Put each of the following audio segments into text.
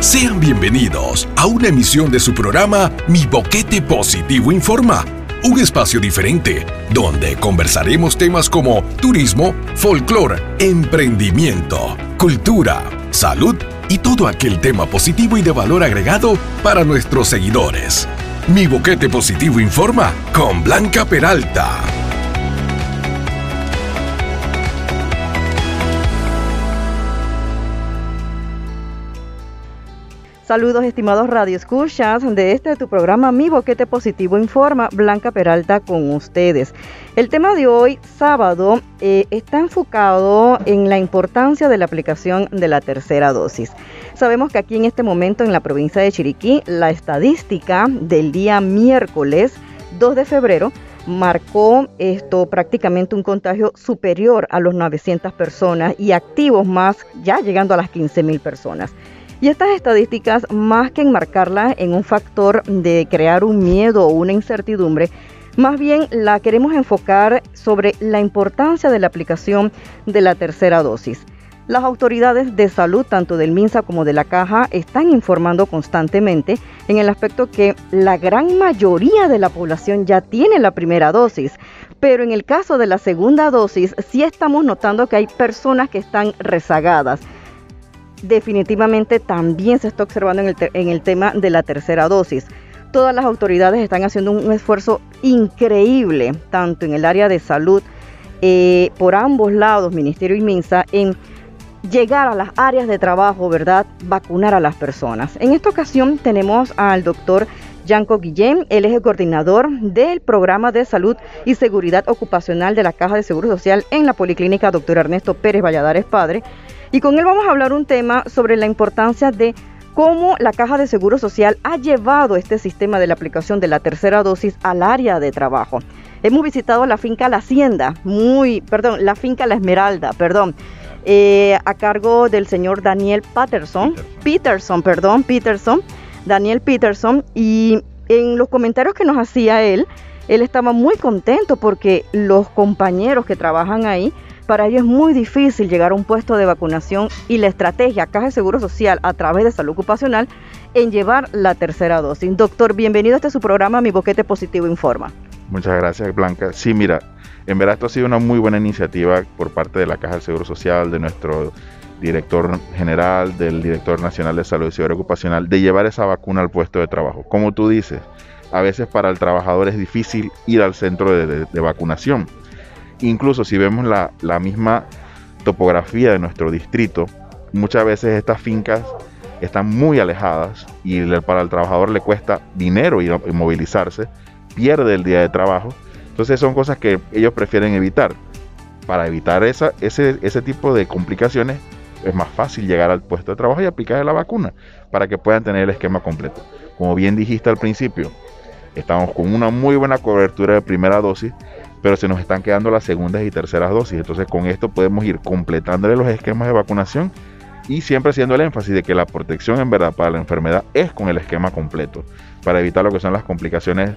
Sean bienvenidos a una emisión de su programa Mi Boquete Positivo Informa, un espacio diferente donde conversaremos temas como turismo, folclore, emprendimiento, cultura, salud y todo aquel tema positivo y de valor agregado para nuestros seguidores. Mi Boquete Positivo Informa con Blanca Peralta. Saludos estimados Radio Escuchas de este tu programa Mi Boquete Positivo Informa, Blanca Peralta con ustedes. El tema de hoy, sábado, eh, está enfocado en la importancia de la aplicación de la tercera dosis. Sabemos que aquí en este momento en la provincia de Chiriquí, la estadística del día miércoles 2 de febrero marcó esto prácticamente un contagio superior a los 900 personas y activos más ya llegando a las 15 mil personas. Y estas estadísticas, más que enmarcarlas en un factor de crear un miedo o una incertidumbre, más bien la queremos enfocar sobre la importancia de la aplicación de la tercera dosis. Las autoridades de salud, tanto del MINSA como de la Caja, están informando constantemente en el aspecto que la gran mayoría de la población ya tiene la primera dosis, pero en el caso de la segunda dosis sí estamos notando que hay personas que están rezagadas definitivamente también se está observando en el, en el tema de la tercera dosis. Todas las autoridades están haciendo un esfuerzo increíble, tanto en el área de salud, eh, por ambos lados, Ministerio y MINSA, en llegar a las áreas de trabajo, ¿verdad? Vacunar a las personas. En esta ocasión tenemos al doctor Yanko Guillén, él es el coordinador del programa de salud y seguridad ocupacional de la Caja de Seguro Social en la Policlínica Doctor Ernesto Pérez Valladares Padre. Y con él vamos a hablar un tema sobre la importancia de cómo la Caja de Seguro Social ha llevado este sistema de la aplicación de la tercera dosis al área de trabajo. Hemos visitado la finca La Hacienda, muy, perdón, la finca La Esmeralda, perdón, eh, a cargo del señor Daniel Patterson, Peterson, perdón, Peterson, Daniel Peterson, y en los comentarios que nos hacía él, él estaba muy contento porque los compañeros que trabajan ahí para ello es muy difícil llegar a un puesto de vacunación y la estrategia Caja de Seguro Social a través de salud ocupacional en llevar la tercera dosis. Doctor, bienvenido a este su programa Mi Boquete Positivo Informa. Muchas gracias, Blanca. Sí, mira, en verdad esto ha sido una muy buena iniciativa por parte de la Caja de Seguro Social, de nuestro director general, del director nacional de salud y seguridad ocupacional, de llevar esa vacuna al puesto de trabajo. Como tú dices, a veces para el trabajador es difícil ir al centro de vacunación Incluso si vemos la, misma topografía de nuestro distrito, muchas veces estas fincas están muy alejadas y para el trabajador le cuesta dinero ir movilizarse, pierde el día de trabajo. Entonces son cosas que ellos prefieren evitar. Para evitar ese, ese tipo de complicaciones es más fácil llegar al puesto de trabajo y aplicar la vacuna para que puedan tener el esquema completo. Como bien dijiste al principio, estamos con una muy buena cobertura de primera dosis, pero se nos están quedando las segundas y terceras dosis. Entonces con esto podemos ir completándole los esquemas de vacunación y siempre haciendo el énfasis de que la protección en verdad para la enfermedad es con el esquema completo, para evitar lo que son las complicaciones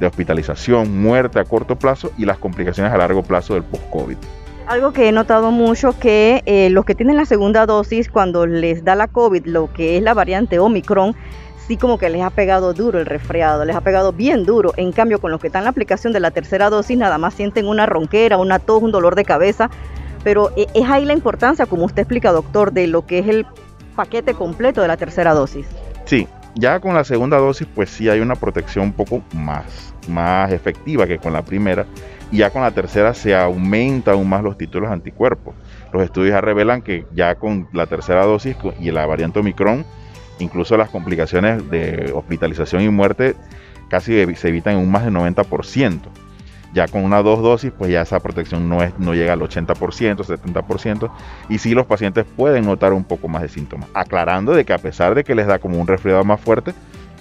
de hospitalización, muerte a corto plazo y las complicaciones a largo plazo del post-COVID. Algo que he notado mucho que eh, los que tienen la segunda dosis, cuando les da la COVID, lo que es la variante Omicron, sí como que les ha pegado duro el resfriado, les ha pegado bien duro. En cambio, con los que están en la aplicación de la tercera dosis, nada más sienten una ronquera, una tos, un dolor de cabeza. Pero eh, es ahí la importancia, como usted explica, doctor, de lo que es el paquete completo de la tercera dosis. Sí, ya con la segunda dosis, pues sí hay una protección un poco más, más efectiva que con la primera. Y ya con la tercera se aumenta aún más los títulos anticuerpos. Los estudios ya revelan que ya con la tercera dosis y la variante Omicron, Incluso las complicaciones de hospitalización y muerte casi se evitan en un más del 90%. Ya con una dos dosis, pues ya esa protección no, es, no llega al 80%, 70%, y sí los pacientes pueden notar un poco más de síntomas. Aclarando de que a pesar de que les da como un resfriado más fuerte,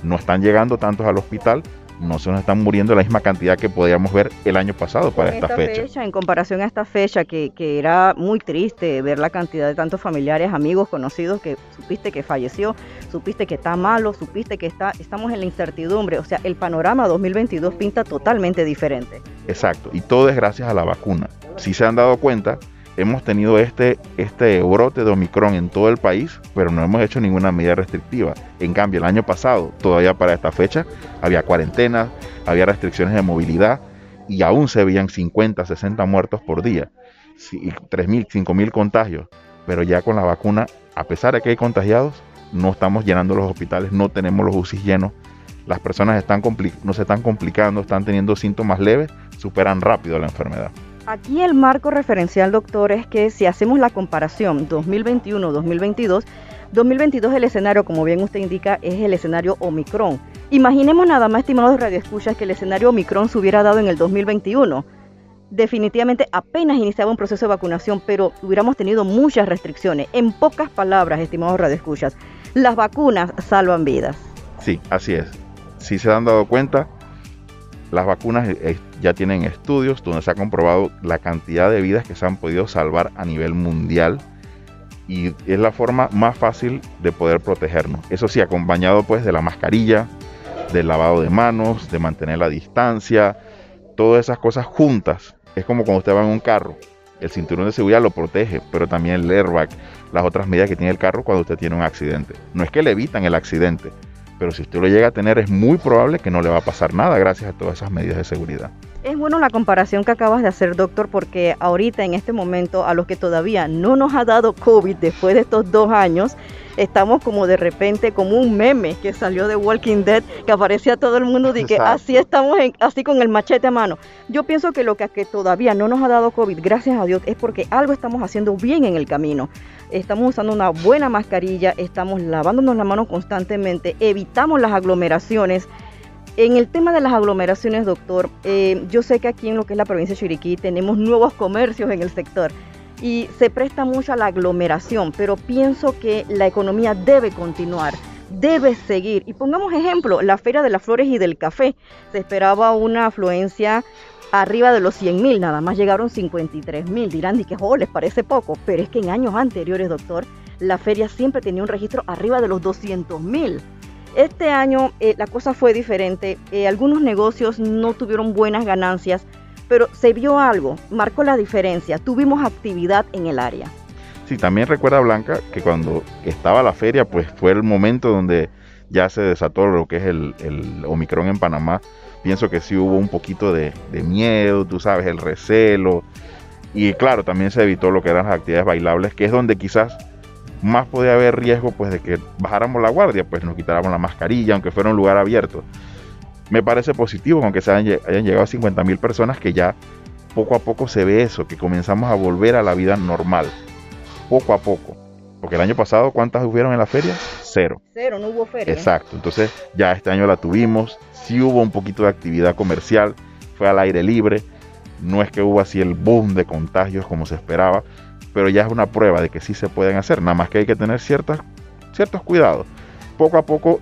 no están llegando tantos al hospital, no se nos están muriendo la misma cantidad que podíamos ver el año pasado para esta, fecha. En comparación a esta fecha, que, era muy triste ver la cantidad de tantos familiares, amigos, conocidos que supiste que falleció, supiste que está malo, supiste que está, estamos en la incertidumbre. O sea, el panorama 2022 pinta totalmente diferente. Exacto, y todo es gracias a la vacuna. Si se han dado cuenta, hemos tenido este, este brote de Omicron en todo el país, pero no hemos hecho ninguna medida restrictiva. En cambio, el año pasado, todavía para esta fecha, había cuarentenas, había restricciones de movilidad y aún se veían 50, 60 muertos por día, 3.000, 5.000 contagios. Pero ya con la vacuna, a pesar de que hay contagiados, no estamos llenando los hospitales, no tenemos los UCI llenos, las personas están no se están complicando, están teniendo síntomas leves, superan rápido la enfermedad. Aquí el marco referencial, doctor, es que si hacemos la comparación 2021-2022, 2022 el escenario, como bien usted indica, es el escenario Omicron. Imaginemos nada más, estimados radioescuchas, que el escenario Omicron se hubiera dado en el 2021. Definitivamente apenas iniciaba un proceso de vacunación, pero hubiéramos tenido muchas restricciones. En pocas palabras, estimados radioescuchas, las vacunas salvan vidas. Sí, así es. Si se han dado cuenta, las vacunas eh, ya tienen estudios donde se ha comprobado la cantidad de vidas que se han podido salvar a nivel mundial y es la forma más fácil de poder protegernos. Eso sí, acompañado pues de la mascarilla, del lavado de manos, de mantener la distancia, todas esas cosas juntas. Es como cuando usted va en un carro. El cinturón de seguridad lo protege, pero también el airbag, las otras medidas que tiene el carro cuando usted tiene un accidente. No es que le evitan el accidente, pero si usted lo llega a tener es muy probable que no le va a pasar nada gracias a todas esas medidas de seguridad. Es bueno la comparación que acabas de hacer, doctor, porque ahorita en este momento a los que todavía no nos ha dado COVID después de estos dos años, estamos como de repente como un meme que salió de Walking Dead que aparece a todo el mundo y que así estamos así con el machete a mano. Yo pienso que lo que, que todavía no nos ha dado COVID, gracias a Dios, es porque algo estamos haciendo bien en el camino. Estamos usando una buena mascarilla, estamos lavándonos la mano constantemente, evitamos las aglomeraciones. En el tema de las aglomeraciones, doctor, eh, yo sé que aquí en lo que es la provincia de Chiriquí tenemos nuevos comercios en el sector y se presta mucho a la aglomeración, pero pienso que la economía debe continuar, debe seguir. Y pongamos ejemplo, la Feria de las Flores y del Café. Se esperaba una afluencia arriba de los 100 mil, nada más llegaron 53 mil. Dirán, y que oh, les parece poco, pero es que en años anteriores, doctor, la feria siempre tenía un registro arriba de los 200 mil. Este año eh, la cosa fue diferente, eh, algunos negocios no tuvieron buenas ganancias, pero se vio algo, marcó la diferencia, tuvimos actividad en el área. Sí, también recuerda Blanca que cuando estaba la feria, pues fue el momento donde ya se desató lo que es el, el Omicron en Panamá. Pienso que sí hubo un poquito de, de, miedo, tú sabes, el recelo. Y claro, también se evitó lo que eran las actividades bailables, que es donde quizás más podía haber riesgo pues de que bajáramos la guardia, pues nos quitáramos la mascarilla, aunque fuera un lugar abierto me parece positivo, aunque se hayan, llegado a 50 mil personas, que ya poco a poco se ve eso, que comenzamos a volver a la vida normal, poco a poco. Porque el año pasado, ¿cuántas hubieron en la feria? Cero. Cero, no hubo feria. Exacto, entonces ya este año la tuvimos, sí hubo un poquito de actividad comercial, fue al aire libre, no es que hubo así el boom de contagios como se esperaba, pero ya es una prueba de que sí se pueden hacer, nada más que hay que tener ciertas, ciertos cuidados. Poco a poco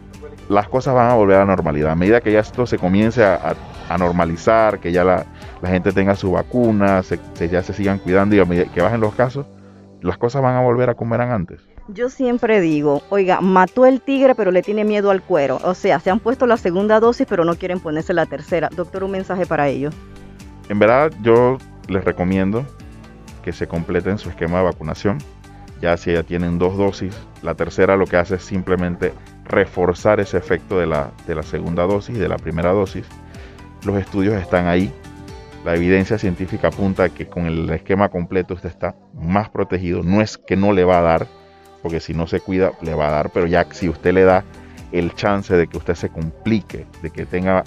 las cosas van a volver a la normalidad. A medida que ya esto se comience a, normalizar, que ya la, gente tenga su vacuna, se, ya se sigan cuidando y a medida que bajen los casos, las cosas van a volver a como eran antes. Yo siempre digo, oiga, mató el tigre pero le tiene miedo al cuero. O sea, se han puesto la segunda dosis pero no quieren ponerse la tercera. Doctor, un mensaje para ellos. En verdad, yo les recomiendo que se completen su esquema de vacunación. Ya si ya tienen dos dosis, la tercera lo que hace es simplemente reforzar ese efecto de la, de la segunda dosis y de la primera dosis. Los estudios están ahí. La evidencia científica apunta que con el esquema completo usted está más protegido. No es que no le va a dar, porque si no se cuida le va a dar, pero ya si usted le da el chance de que usted se complique, de que tenga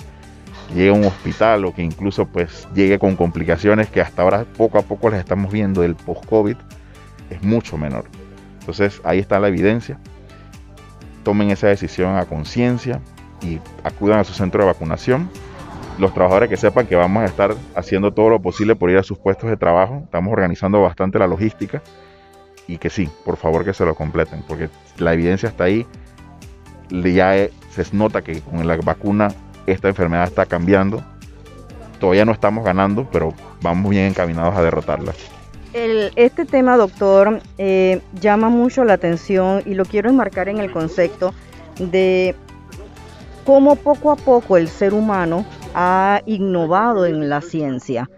llegue a un hospital o que incluso pues llegue con complicaciones que hasta ahora poco a poco les estamos viendo del post-COVID, es mucho menor. Entonces ahí está la evidencia tomen esa decisión a conciencia y acudan a su centro de vacunación. Los trabajadores que sepan que vamos a estar haciendo todo lo posible por ir a sus puestos de trabajo, estamos organizando bastante la logística y que sí, por favor que se lo completen, porque la evidencia está ahí, ya se nota que con la vacuna esta enfermedad está cambiando, todavía no estamos ganando, pero vamos bien encaminados a derrotarla este tema, doctor, eh, llama mucho la atención y lo quiero enmarcar en el concepto de cómo poco a poco el ser humano ha innovado en la ciencia.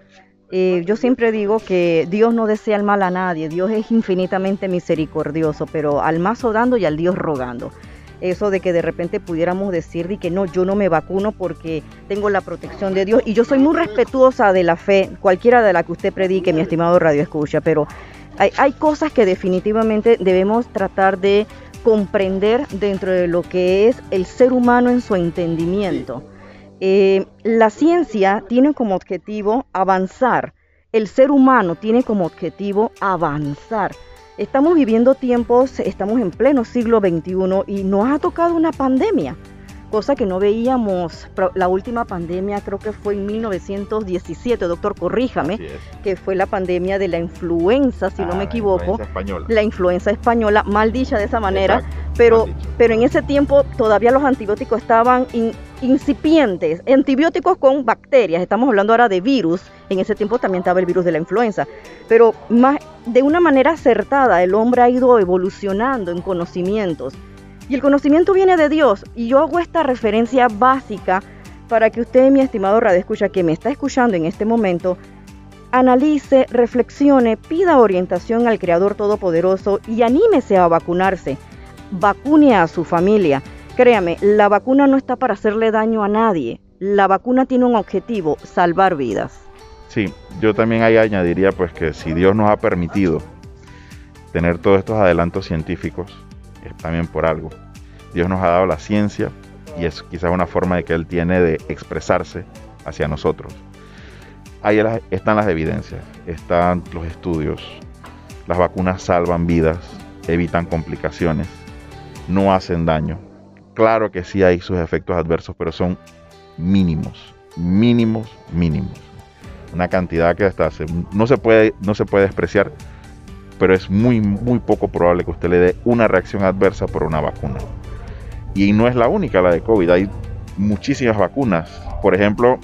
Eh, yo siempre digo que Dios no desea el mal a nadie, Dios es infinitamente misericordioso, pero al más orando y al Dios rogando. Eso de que de repente pudiéramos decir de que no, yo no me vacuno porque tengo la protección de Dios y yo soy muy respetuosa de la fe, cualquiera de la que usted predique, mi estimado Radio Escucha, pero hay, hay cosas que definitivamente debemos tratar de comprender dentro de lo que es el ser humano en su entendimiento. Eh, la ciencia tiene como objetivo avanzar, el ser humano tiene como objetivo avanzar. Estamos viviendo tiempos, estamos en pleno siglo XXI y nos ha tocado una pandemia cosa que no veíamos. La última pandemia creo que fue en 1917, doctor, corríjame, que fue la pandemia de la influenza, si no me ah, equivoco. La influenza española, mal dicha de esa manera, pero, pero en ese tiempo todavía los antibióticos estaban incipientes, antibióticos con bacterias, estamos hablando ahora de virus, en ese tiempo también estaba el virus de la influenza, pero más, de una manera acertada el hombre ha ido evolucionando en conocimientos y el conocimiento viene de Dios. Y yo hago esta referencia básica para que usted, mi estimado radio escucha, que me está escuchando en este momento, analice, reflexione, pida orientación al Creador Todopoderoso y anímese a vacunarse. Vacune a su familia. Créame, la vacuna no está para hacerle daño a nadie. La vacuna tiene un objetivo, salvar vidas. Sí, yo también ahí añadiría pues que si Dios nos ha permitido tener todos estos adelantos científicos, es también por algo. Dios nos ha dado la ciencia y es quizás una forma de que Él tiene de expresarse hacia nosotros. Ahí están las evidencias, están los estudios. Las vacunas salvan vidas, evitan complicaciones, no hacen daño. Claro que sí hay sus efectos adversos, pero son mínimos, mínimos, mínimos. Una cantidad que hasta no, se puede, no se puede despreciar pero es muy, muy poco probable que usted le dé una reacción adversa por una vacuna. Y no es la única la de COVID, hay muchísimas vacunas. Por ejemplo,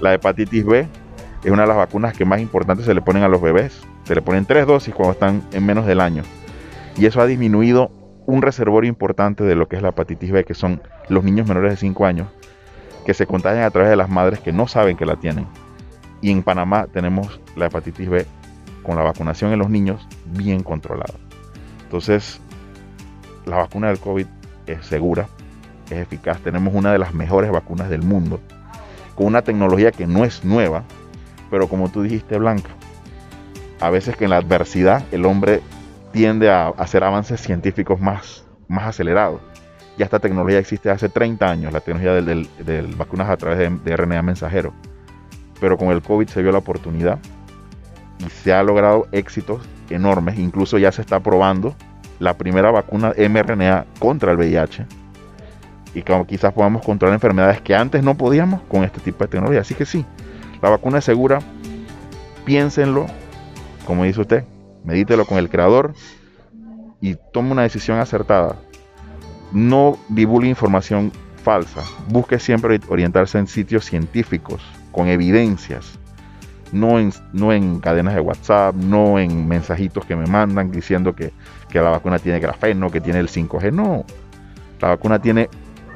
la hepatitis B es una de las vacunas que más importantes se le ponen a los bebés. Se le ponen tres dosis cuando están en menos del año. Y eso ha disminuido un reservorio importante de lo que es la hepatitis B, que son los niños menores de 5 años, que se contagian a través de las madres que no saben que la tienen. Y en Panamá tenemos la hepatitis B con la vacunación en los niños bien controlada. Entonces, la vacuna del COVID es segura, es eficaz. Tenemos una de las mejores vacunas del mundo, con una tecnología que no es nueva, pero como tú dijiste, Blanca, a veces que en la adversidad el hombre tiende a hacer avances científicos más, más acelerados. Ya esta tecnología existe hace 30 años, la tecnología de vacunas a través de, de RNA mensajero. Pero con el COVID se vio la oportunidad y se ha logrado éxitos enormes. Incluso ya se está probando la primera vacuna mRNA contra el VIH. Y como quizás podamos controlar enfermedades que antes no podíamos con este tipo de tecnología. Así que sí, la vacuna es segura. Piénsenlo, como dice usted, medítelo con el creador y tome una decisión acertada. No divulgue información falsa. Busque siempre orientarse en sitios científicos, con evidencias no en, no en cadenas de WhatsApp, no en mensajitos que me mandan diciendo que, la vacuna tiene grafeno, que tiene el 5G. No, la vacuna tiene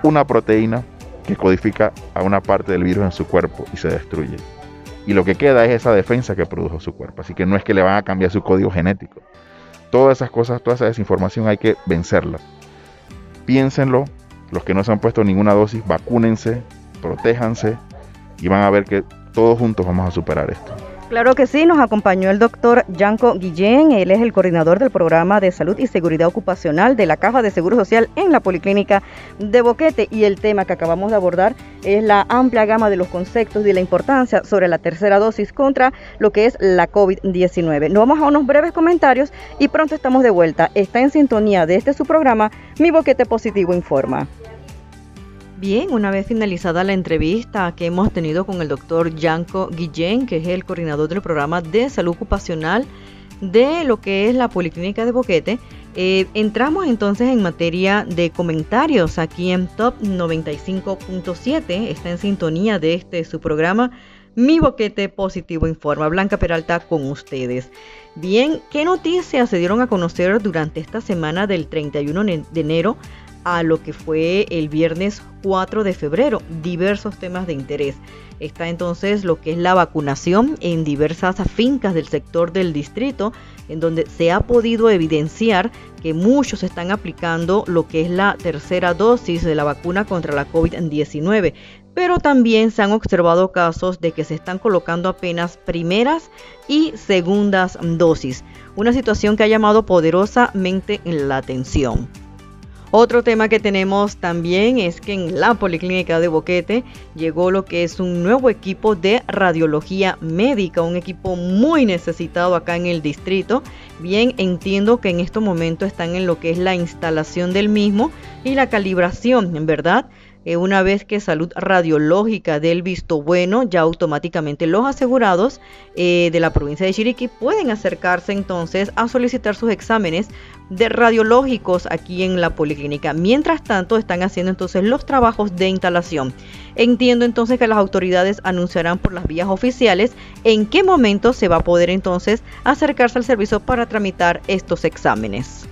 una proteína que codifica a una parte del virus en su cuerpo y se destruye. Y lo que queda es esa defensa que produjo su cuerpo. Así que no es que le van a cambiar su código genético. Todas esas cosas, toda esa desinformación hay que vencerla. Piénsenlo, los que no se han puesto ninguna dosis, vacúnense, protéjanse y van a ver que todos juntos vamos a superar esto. Claro que sí, nos acompañó el doctor Yanko Guillén, él es el coordinador del programa de salud y seguridad ocupacional de la Caja de Seguro Social en la Policlínica de Boquete y el tema que acabamos de abordar es la amplia gama de los conceptos y la importancia sobre la tercera dosis contra lo que es la COVID-19. Nos vamos a unos breves comentarios y pronto estamos de vuelta. Está en sintonía de este su programa, Mi Boquete Positivo Informa. Bien, una vez finalizada la entrevista que hemos tenido con el doctor Yanko Guillén, que es el coordinador del programa de salud ocupacional de lo que es la Policlínica de Boquete, eh, entramos entonces en materia de comentarios aquí en Top 95.7. Está en sintonía de este su programa. Mi Boquete Positivo Informa. Blanca Peralta con ustedes. Bien, ¿qué noticias se dieron a conocer durante esta semana del 31 de enero a lo que fue el viernes 4 de febrero, diversos temas de interés. Está entonces lo que es la vacunación en diversas fincas del sector del distrito, en donde se ha podido evidenciar que muchos están aplicando lo que es la tercera dosis de la vacuna contra la COVID-19 pero también se han observado casos de que se están colocando apenas primeras y segundas dosis, una situación que ha llamado poderosamente la atención. Otro tema que tenemos también es que en la Policlínica de Boquete llegó lo que es un nuevo equipo de radiología médica, un equipo muy necesitado acá en el distrito. Bien, entiendo que en estos momentos están en lo que es la instalación del mismo y la calibración, en verdad. Eh, una vez que Salud Radiológica dé el visto bueno, ya automáticamente los asegurados eh, de la provincia de Chiriquí pueden acercarse entonces a solicitar sus exámenes de radiológicos aquí en la policlínica. Mientras tanto, están haciendo entonces los trabajos de instalación. Entiendo entonces que las autoridades anunciarán por las vías oficiales en qué momento se va a poder entonces acercarse al servicio para tramitar estos exámenes.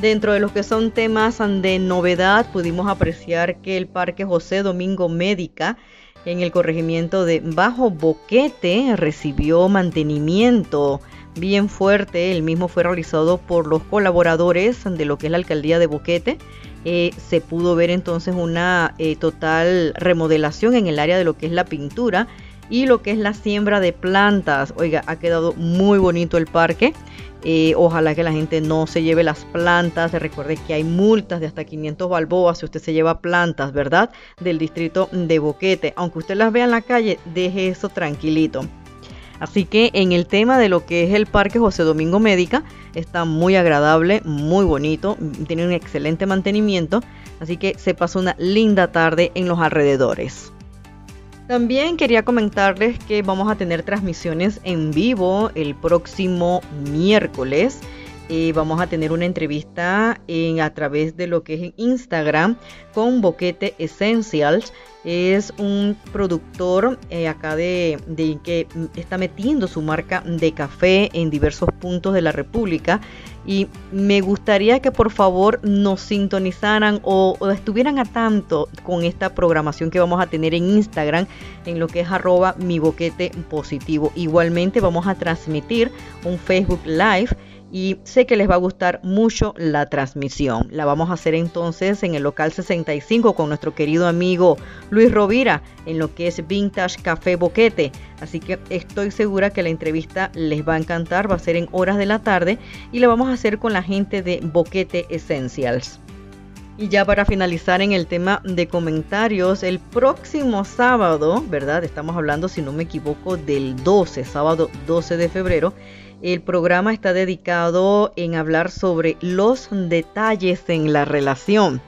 Dentro de los que son temas de novedad, pudimos apreciar que el Parque José Domingo Médica en el corregimiento de Bajo Boquete recibió mantenimiento bien fuerte. El mismo fue realizado por los colaboradores de lo que es la alcaldía de Boquete. Eh, se pudo ver entonces una eh, total remodelación en el área de lo que es la pintura y lo que es la siembra de plantas. Oiga, ha quedado muy bonito el parque. Eh, ojalá que la gente no se lleve las plantas. Recuerde que hay multas de hasta 500 balboas si usted se lleva plantas, ¿verdad? Del distrito de Boquete. Aunque usted las vea en la calle, deje eso tranquilito. Así que en el tema de lo que es el Parque José Domingo Médica, está muy agradable, muy bonito, tiene un excelente mantenimiento. Así que se pasó una linda tarde en los alrededores. También quería comentarles que vamos a tener transmisiones en vivo el próximo miércoles. Vamos a tener una entrevista en, a través de lo que es Instagram con Boquete Essentials. Es un productor eh, acá de, de, que está metiendo su marca de café en diversos puntos de la República y me gustaría que por favor nos sintonizaran o, estuvieran a tanto con esta programación que vamos a tener en Instagram en lo que es arroba mi boquete positivo. Igualmente vamos a transmitir un Facebook Live y sé que les va a gustar mucho la transmisión. La vamos a hacer entonces en el local 65 con nuestro querido amigo Luis Rovira en lo que es Vintage Café Boquete. Así que estoy segura que la entrevista les va a encantar, va a ser en horas de la tarde y la vamos a hacer con la gente de Boquete Essentials. Y ya para finalizar en el tema de comentarios, el próximo sábado, ¿verdad? Estamos hablando, si no me equivoco, del 12, sábado 12 de febrero el programa está dedicado en hablar sobre los detalles en la relación.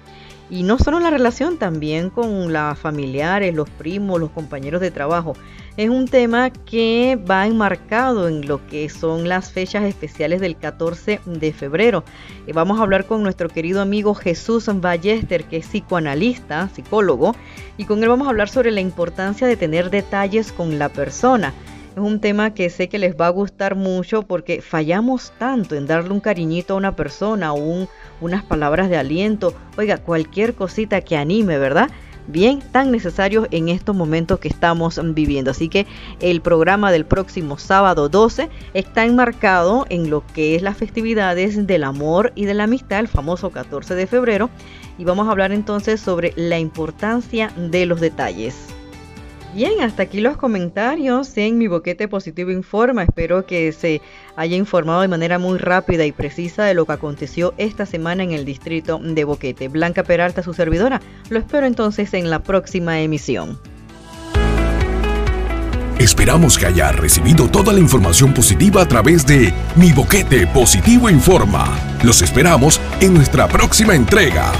Y no solo en la relación, también con las familiares, los primos, los compañeros de trabajo. Es un tema que va enmarcado en lo que son las fechas especiales del 14 de febrero. Vamos a hablar con nuestro querido amigo Jesús Ballester, que es psicoanalista, psicólogo, y con él vamos a hablar sobre la importancia de tener detalles con la persona. Es un tema que sé que les va a gustar mucho porque fallamos tanto en darle un cariñito a una persona unas palabras de aliento. Oiga, cualquier cosita que anime, ¿verdad? bien tan necesarios en estos momentos que estamos viviendo. Así que el programa del próximo sábado 12 está enmarcado en lo que es las festividades del amor y de la amistad, el famoso 14 de febrero, y vamos a hablar entonces sobre la importancia de los detalles. Bien, hasta aquí los comentarios en mi boquete positivo informa. Espero que se haya informado de manera muy rápida y precisa de lo que aconteció esta semana en el distrito de Boquete. Blanca Peralta, su servidora. Lo espero entonces en la próxima emisión. Esperamos que haya recibido toda la información positiva a través de Mi Boquete Positivo Informa. Los esperamos en nuestra próxima entrega.